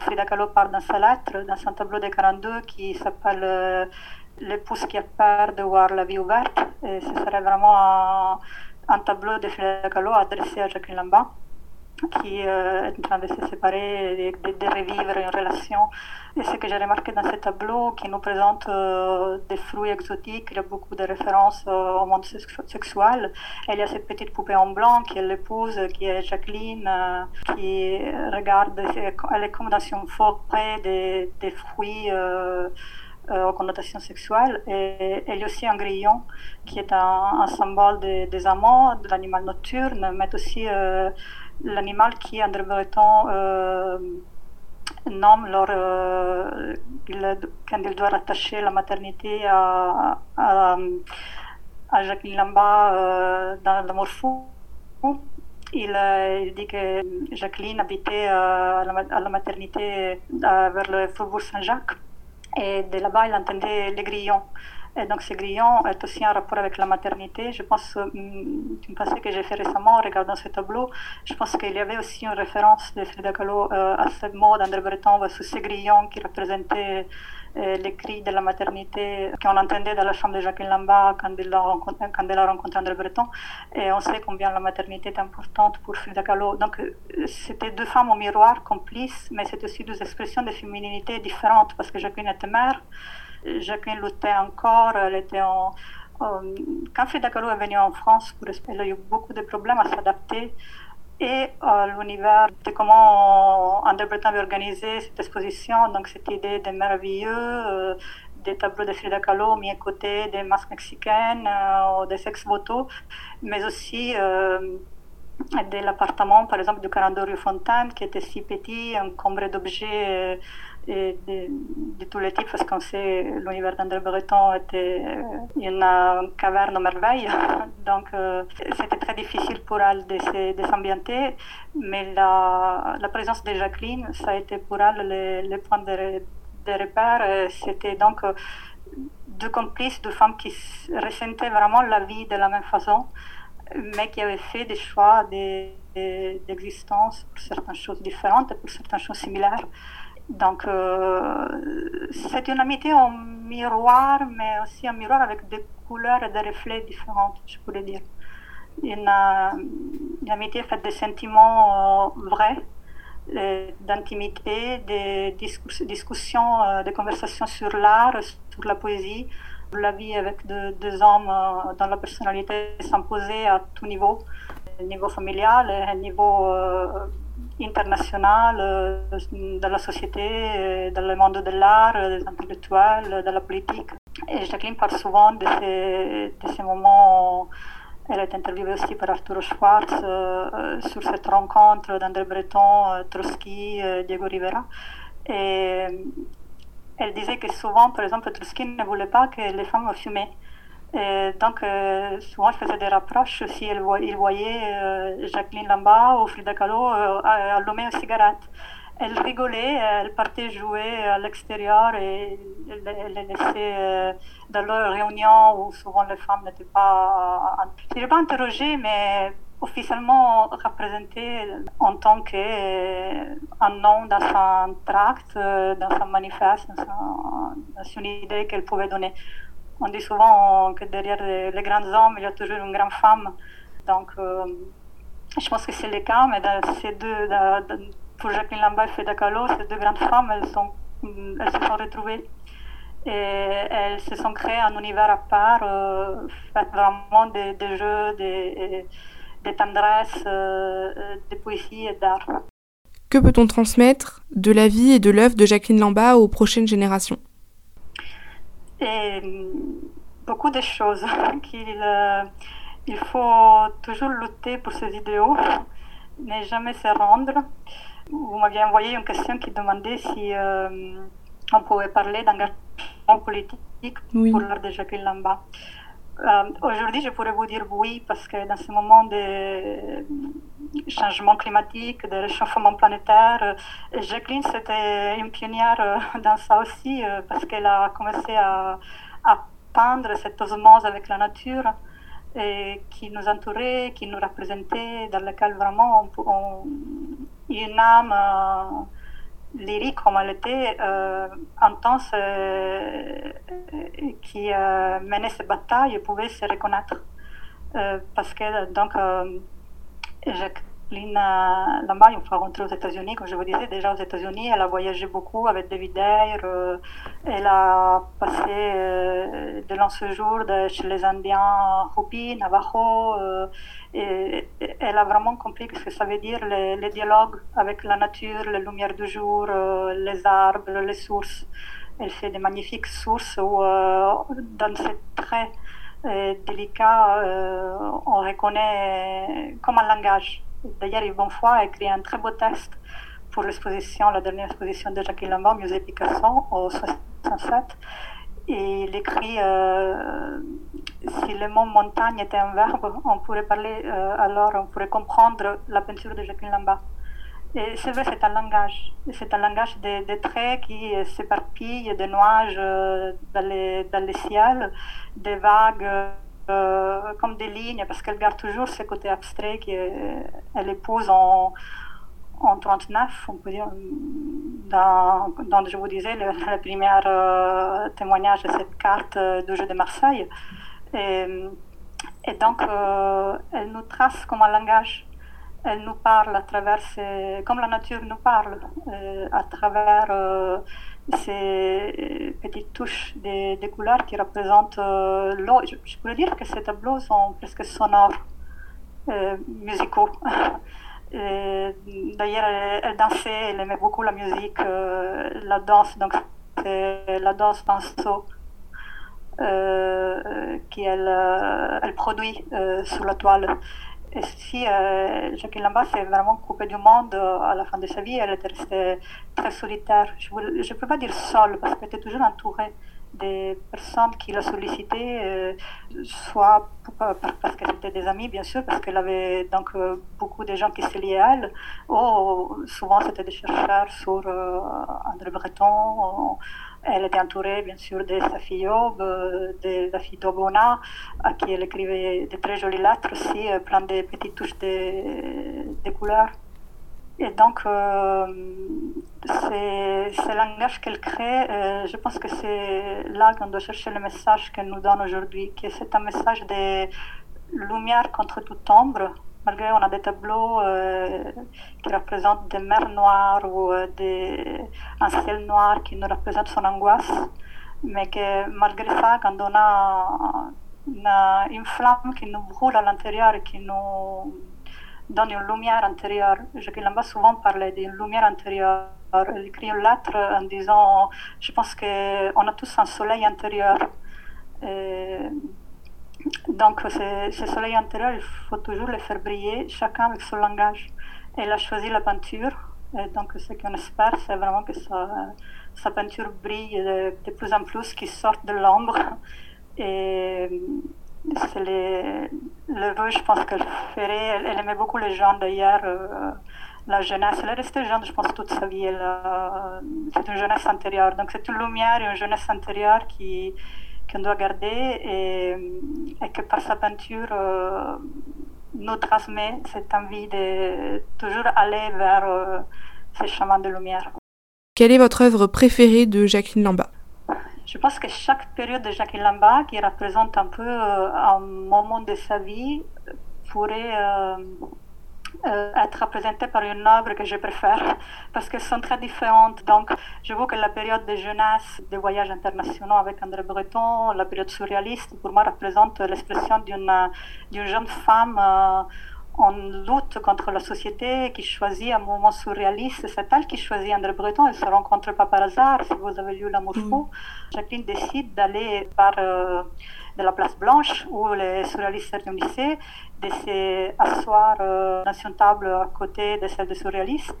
Frida Kahlo parle dans sa lettre, dans un tableau de 42 qui s'appelle euh, L'épouse qui a peur de voir la vie ouverte. Ce serait vraiment un, un tableau de Frida Kahlo adressé à Jacqueline Lamba qui euh, est en train de se séparer, de, revivre une relation. Et ce que j'ai remarqué dans ce tableau, qui nous présente des fruits exotiques, il y a beaucoup de références euh, au monde sexuel. Et il y a cette petite poupée en blanc qui est l'épouse, qui est Jacqueline, euh, qui regarde, elle est comme dans des, des fruits. Aux connotations sexuelles. Et il y a aussi un grillon qui est un, symbole des, des amants, de l'animal nocturne, mais aussi l'animal qui, André Breton euh, nomme leur, euh, il, quand il doit rattacher la maternité à, à, à Jacqueline Lamba euh, dans L'amour fou. Il, il, dit que Jacqueline habitait à la, à, la, maternité vers le faubourg Saint-Jacques et de là-bas il entendait les grillons. Et donc ce grillon est aussi en rapport avec la maternité. Je pense, tu me pensais que j'ai fait récemment en regardant ce tableau, je pense qu'il y avait aussi une référence de Frida Kahlo euh, à ce mot d'André Breton sous ce grillon qui représentait euh, les cris de la maternité qu'on entendait dans la chambre de Jacqueline Lamba quand elle a rencontré, André Breton. Et on sait combien la maternité est importante pour Frida Kahlo. Donc c'était deux femmes au miroir, complices, mais c'était aussi deux expressions de féminité différentes parce que Jacqueline était mère. Jacqueline luttait encore, elle en, quand Frida Kahlo est venue en France, elle a eu beaucoup de problèmes à s'adapter. Et à l'univers de comment André Breton avait organisé cette exposition, donc cette idée de merveilleux, euh, des tableaux de Frida Kahlo mis à côté des masques mexicaines, euh, des ex-voto, mais aussi euh, de l'appartement, par exemple, du 42 rue Fontaine, qui était si petit, encombré d'objets et de, tous les types, parce qu'on sait l'univers d'André Breton était une caverne merveille. Donc, euh, c'était très difficile pour elle de, de s'ambienter. Mais la, présence de Jacqueline, ça a été pour elle le, point de, de repère. C'était donc deux complices, deux femmes qui ressentaient vraiment la vie de la même façon, mais qui avaient fait des choix d'existence de, pour certaines choses différentes et pour certaines choses similaires. Donc, euh, c'est une amitié en miroir, mais aussi un miroir avec des couleurs et des reflets différents, je pourrais dire. Une, une amitié faite de sentiments euh, vrais, d'intimité, des discussions, euh, des conversations sur l'art, sur la poésie, la vie avec deux, deux hommes euh, dont la personnalité s'imposait à tout niveau, niveau familial niveau euh, international, euh, de la société, dans le monde de l'art, des intellectuels, de la politique. Et Jacqueline parle souvent de ces, de ces moments. Elle est interviewée aussi par Arturo Schwartz euh, sur cette rencontre d'André Breton, euh, Trotsky, Diego Rivera. Elle disait que souvent, par exemple, Trotsky ne voulait pas que les femmes fumaient. Et donc, euh, souvent, je faisais des rapproches si elle voyait, il voyait euh, Jacqueline Lamba ou Frida Kahlo euh, allumer une cigarette. Elle rigolait, elle partait jouer à l'extérieur et elle les laissait dans leurs réunions où souvent les femmes n'étaient pas, je ne pas interrogées, mais officiellement représentées en tant qu'un nom dans un tract, dans un manifeste, dans, un, dans une idée qu'elle pouvait donner. On dit souvent que derrière les, grands hommes, il y a toujours une grande femme. Donc, euh, je pense que c'est le cas, mais ces deux, pour Jacqueline Lambert et Frida Kahlo, ces deux grandes femmes, elles, se sont retrouvées. Et elles se sont créées un univers à part, euh, vraiment des, jeux, des, des tendresses, euh, des poésies et d'art. Que peut-on transmettre de la vie et de l'œuvre de Jacqueline Lamba aux prochaines générations? Et beaucoup de choses, qu'il il faut toujours lutter pour ses idéaux, ne jamais se rendre. Vous m'aviez envoyé une question qui demandait si on pouvait parler d'engagement politique pour l'art de Jacqueline Lamba. Euh, aujourd'hui, je pourrais vous dire oui, parce que dans ce moment de changement climatique, de réchauffement planétaire, euh, Jacqueline, c'était une pionnière euh, dans ça aussi, parce qu'elle a commencé à, peindre cette osmose avec la nature qui nous entourait, qui nous représentait, dans laquelle vraiment on, on, une âme lyrique était, euh, intense, euh, qui euh, menait ces batailles, pouvait se reconnaître. Euh, parce que, donc, Lamba, une fois rentrée aux États-Unis, comme je vous disais, déjà aux États-Unis, elle a voyagé beaucoup avec David Ayer, elle a passé de longs séjours chez les Indiens Hopi, Navajo, et, elle a vraiment compris ce que ça veut dire, les, dialogues avec la nature, les lumières du jour, euh, les arbres, les sources. Elle fait des magnifiques sources où, euh, dans ces traits euh, délicats, on reconnaît comme un langage. D'ailleurs, Yves Bonfoy a écrit un très beau texte pour l'exposition, la dernière exposition de Jacques Lambert musée Picasso, au 67. Et il écrit si le mot montagne était un verbe, on pourrait parler, euh, alors on pourrait comprendre la peinture de Jacqueline Lamba. Et c'est vrai, c'est un langage. C'est un langage des traits qui s'éparpillent, des nuages euh, dans, les, dans le ciel, des vagues euh, comme des lignes, parce qu'elle garde toujours ce côté abstrait qu'elle épouse en, en 39, on peut dire, dans, dans je vous disais, le, premier témoignage de cette carte du jeu de Marseille. Et, donc, euh, elle nous trace comme un langage. Elle nous parle à travers, comme la nature nous parle, euh, à travers euh, ces petites touches des, couleurs qui représentent l'eau. Je, pourrais dire que ces tableaux sont presque sonores, musicaux. D'ailleurs, elle, elle, dansait, elle aimait beaucoup la musique, la danse, donc c'est la danse pinceau euh, qu'elle euh, elle produit euh, sur la toile. Si Jacqueline Lamba s'est vraiment coupée du monde à la fin de sa vie, elle était restée très solitaire. Je ne peux pas dire seule, parce qu'elle était toujours entourée des personnes qui la sollicitaient, soit parce qu'elle était des amis, bien sûr, parce qu'elle avait donc beaucoup de gens qui se liaient à elle, ou souvent c'était des chercheurs sur André Breton, elle était entourée, bien sûr, de sa fille Aube, de la fille d'Obona, à qui elle écrivait de très jolies lettres aussi, euh, plein de petites touches de, couleurs. Et donc, euh, ce langage qu'elle crée, euh, je pense que c'est là qu'on doit chercher le message qu'elle nous donne aujourd'hui, qui est un message de lumière contre toute ombre, malgré on a des tableaux euh, qui représentent des mers noires ou euh, un ciel noir qui nous représente son angoisse, mais que malgré ça, quand on a une, flamme qui nous brûle à l'intérieur et qui nous donne une lumière intérieure, Jacques Lamba souvent parlait d'une lumière intérieure. Il écrit une lettre en disant, je pense qu'on a tous un soleil intérieur. Donc, ce, soleil intérieur, il faut toujours le faire briller, chacun avec son langage. Elle a choisi la peinture, et donc ce qu'on espère, c'est vraiment que sa, peinture brille de, plus en plus, qu'il sorte de l'ombre. Et c'est le vœu, je pense qu'elle ferait. Elle, aimait beaucoup les gens d'ailleurs. Euh, la jeunesse, elle est restée jeune, je pense, toute sa vie. C'est une jeunesse intérieure. Donc, c'est une lumière et une jeunesse intérieure qui, qu'on doit garder et, que par sa peinture euh, nous transmet cette envie de toujours aller vers euh, ces chemins de lumière. Quelle est votre œuvre préférée de Jacqueline Lamba? Je pense que chaque période de Jacqueline Lamba, qui représente un peu euh, un moment de sa vie, pourrait euh, être représentée par une œuvre que je préfère parce qu'elles sont très différentes. Donc, je vois que la période de jeunesse, des voyages internationaux avec André Breton, la période surréaliste, pour moi, représente l'expression d'une, d'une jeune femme euh, en lutte contre la société qui choisit un moment surréaliste. C'est elle qui choisit André Breton. Elle se rencontre pas par hasard. Si vous avez lu L'amour fou, mm. Jacqueline décide d'aller par. Euh, de la place Blanche où les surréalistes se réunissaient, de s'asseoir dans une table à côté de celle des surréalistes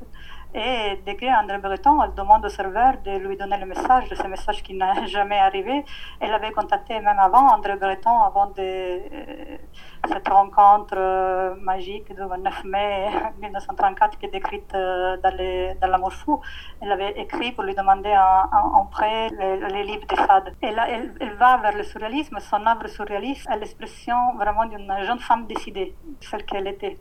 et d'écrire André Breton, elle demande au serveur de lui donner le message, ce message qui n'a jamais arrivé. Elle avait contacté même avant André Breton, avant euh, cette rencontre euh, magique du 29 mai 1934 qui est décrite euh, dans, les, dans L'amour fou. Elle avait écrit pour lui demander en, prêt les, livres de Sade. Et là, elle, elle, va vers le surréalisme. Son œuvre surréaliste est l'expression vraiment d'une jeune femme décidée, celle qu'elle était.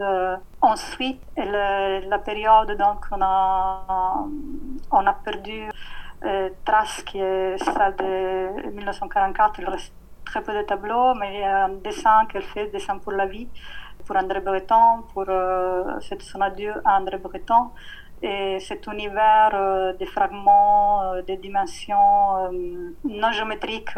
Euh, ensuite, la période, donc, on a, perdu euh, Trace, qui est celle de 1944. Il reste très peu de tableaux, mais il y a un dessin qu'elle fait, dessin pour la vie, pour André Breton, pour euh, son adieu à André Breton. Et cet univers euh, des fragments, euh, des dimensions euh, non géométriques,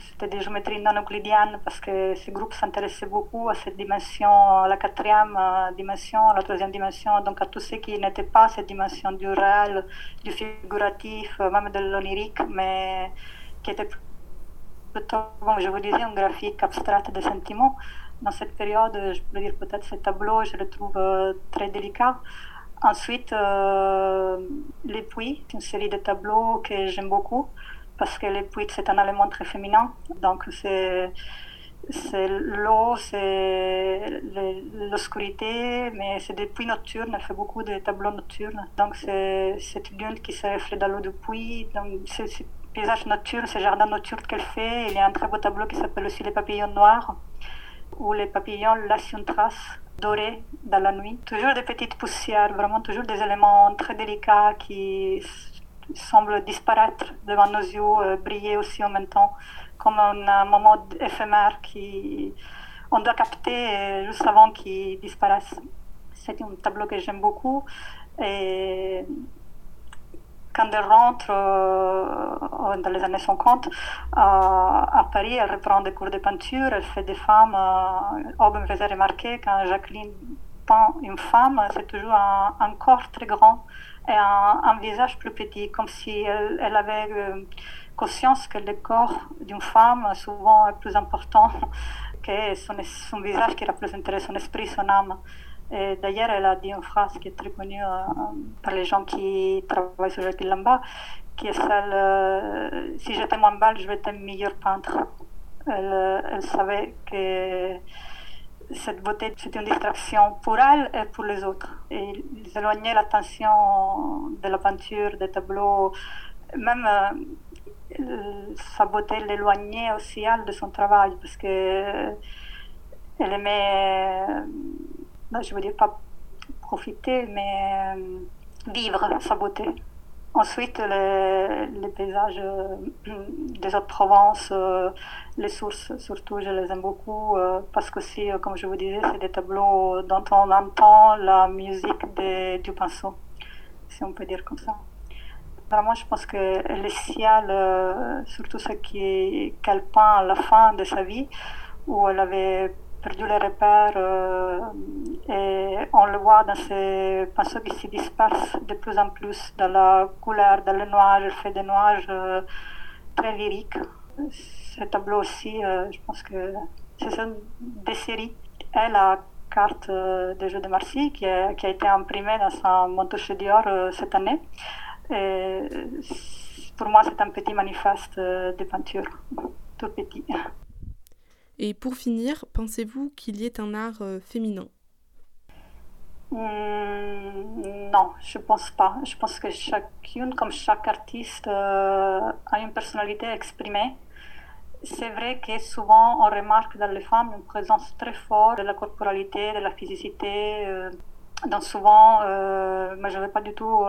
c'était des géométries non euclidiennes parce que ce groupe s'intéressait beaucoup à cette dimension, la quatrième dimension, la troisième dimension, donc à tout ce qui n'était pas cette dimension du réel, du figuratif, même de l'onirique, mais qui était plutôt, comme je vous disais, un graphique abstrait de sentiments. Dans cette période, je peux dire peut-être ce tableau, je le trouve très délicat. Ensuite, euh, les puits, une série de tableaux que j'aime beaucoup parce que les puits, c'est un élément très féminin. Donc, c'est l'eau, c'est l'obscurité, mais c'est des puits nocturnes, elle fait beaucoup de tableaux nocturnes. Donc c'est cette lune qui se reflète dans l'eau du puits. Donc c'est ce paysage nocturne, ce jardin nocturne qu'elle fait. Il y a un très beau tableau qui s'appelle aussi Les papillons noirs, où les papillons laissent une trace doré dans la nuit. Toujours des petites poussières, vraiment toujours des éléments très délicats qui semblent disparaître devant nos yeux, euh, briller aussi en même temps, comme un, moment éphémère qui on doit capter euh, juste avant qu'il disparaisse. C'est un tableau que j'aime beaucoup. Et quand elle rentre euh, dans les années 50 à Paris, elle reprend des cours de peinture, elle fait des femmes. Euh, me faisait remarquer quand Jacqueline peint une femme, c'est toujours un, corps très grand et un, visage plus petit, comme si elle, avait euh, conscience que le corps d'une femme souvent est plus important que son, son visage qui représente son esprit, son âme. D'ailleurs, elle a dit une phrase qui est très connue euh, par les gens qui travaillent sur le Lamba, qui est celle euh, Si j'étais moins belle, je vais être meilleur peintre. Elle, elle, savait que cette beauté, c'était une distraction pour elle et pour les autres. Et ils éloignaient l'attention de la peinture, des tableaux, même euh, sa beauté l'éloignait aussi elle de son travail parce que elle aimait je veux dire pas profiter, mais euh, vivre sa beauté. Ensuite, les, les paysages euh, des autres provinces, euh, les sources surtout, je les aime beaucoup parce que si, comme je vous disais, c'est des tableaux dont on entend la musique du pinceau, si on peut dire comme ça. Vraiment, je pense que le ciel, surtout ce qu'elle peint à la fin de sa vie, où elle avait perdu les repères euh, et on le voit dans ces pinceaux qui se dispersent de plus en plus dans la couleur, dans le noir, elle fait des noirs euh, très lyriques. Ce tableau aussi, euh, je pense que c'est des séries. Et la carte des Jeux de Marseille qui a, été imprimée dans son manteau Dior cette année. Pour moi, c'est un petit manifeste de peinture, tout petit. Et pour finir, pensez-vous qu'il y ait un art euh, féminin? Hmm, Non, je pense pas. Je pense que chacune, comme chaque artiste, euh, a une personnalité exprimée. C'est vrai que souvent on remarque dans les femmes une présence très forte de la corporalité, de la physicité. Euh, donc souvent, mais je ne vais pas du tout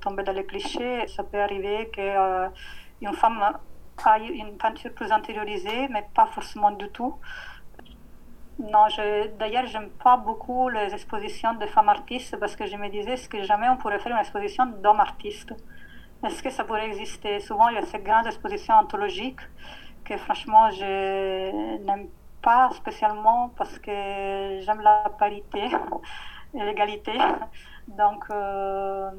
tomber dans les clichés. Ça peut arriver qu'une femme a une peinture plus intériorisée, mais pas forcément du tout. Non, d'ailleurs, j'aime pas beaucoup les expositions de femmes artistes parce que je me disais, est-ce que jamais on pourrait faire une exposition d'hommes artistes? Est-ce que ça pourrait exister? Souvent, il y a ces grandes expositions anthologiques que franchement, je n'aime pas spécialement parce que j'aime la parité et l'égalité. Donc, euh,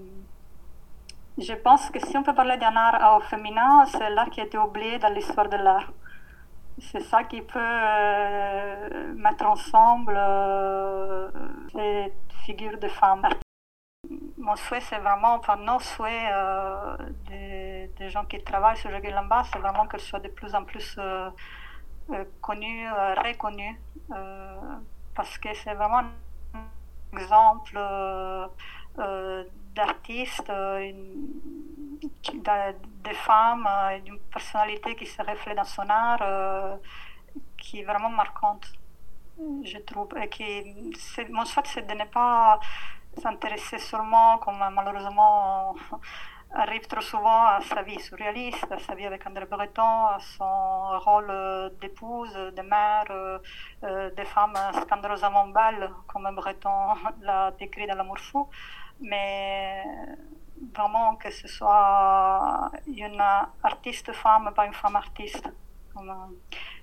je pense que si on peut parler d'un art au féminin, c'est l'art qui a été oublié dans l'histoire de l'art. c'est ça qui peut euh, mettre ensemble euh, ces figures de femmes. Mon souhait, c'est vraiment, enfin, nos souhaits euh, des, gens qui travaillent sur Jacques Lamba, c'est vraiment qu'elle soit de plus en plus euh, euh, connue, euh, reconnue, parce que c'est vraiment un exemple d'artistes, de femmes, d'une personnalité qui se reflète dans son art, qui est vraiment marquante, je trouve. Et qui, mon souhait, c'est de ne pas s'intéresser seulement, comme malheureusement arrive trop souvent, à sa vie surréaliste, à sa vie avec André Breton, à son rôle d'épouse, de mère, euh, de femme scandaleusement belle, comme Breton l'a décrit dans L'amour fou. Mais vraiment que ce soit une artiste femme, pas une femme artiste.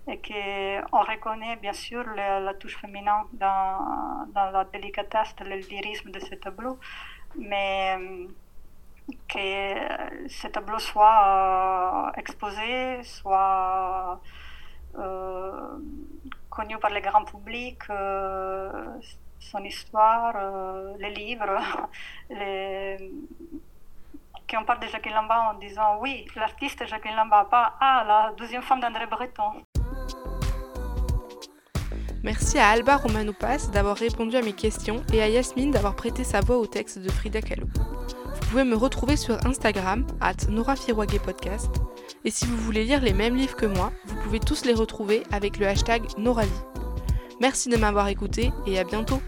Et qu'on reconnaît bien sûr la, touche féminine dans, la délicatesse, le lyrisme de ce tableau, mais que ce tableau soit exposé, soit euh, connu par le grand public, euh, son histoire, euh, les livres, les... qu'on parle de Jacqueline Lamba en disant oui, l'artiste Jacqueline Lamba, pas ah, la deuxième femme d'André Breton. Merci à Alba Romanoupas d'avoir répondu à mes questions et à Yasmine d'avoir prêté sa voix au texte de Frida Kahlo. Vous pouvez me retrouver sur Instagram, at Podcast. Et si vous voulez lire les mêmes livres que moi, vous pouvez tous les retrouver avec le hashtag Noravi. Merci de m'avoir écouté et à bientôt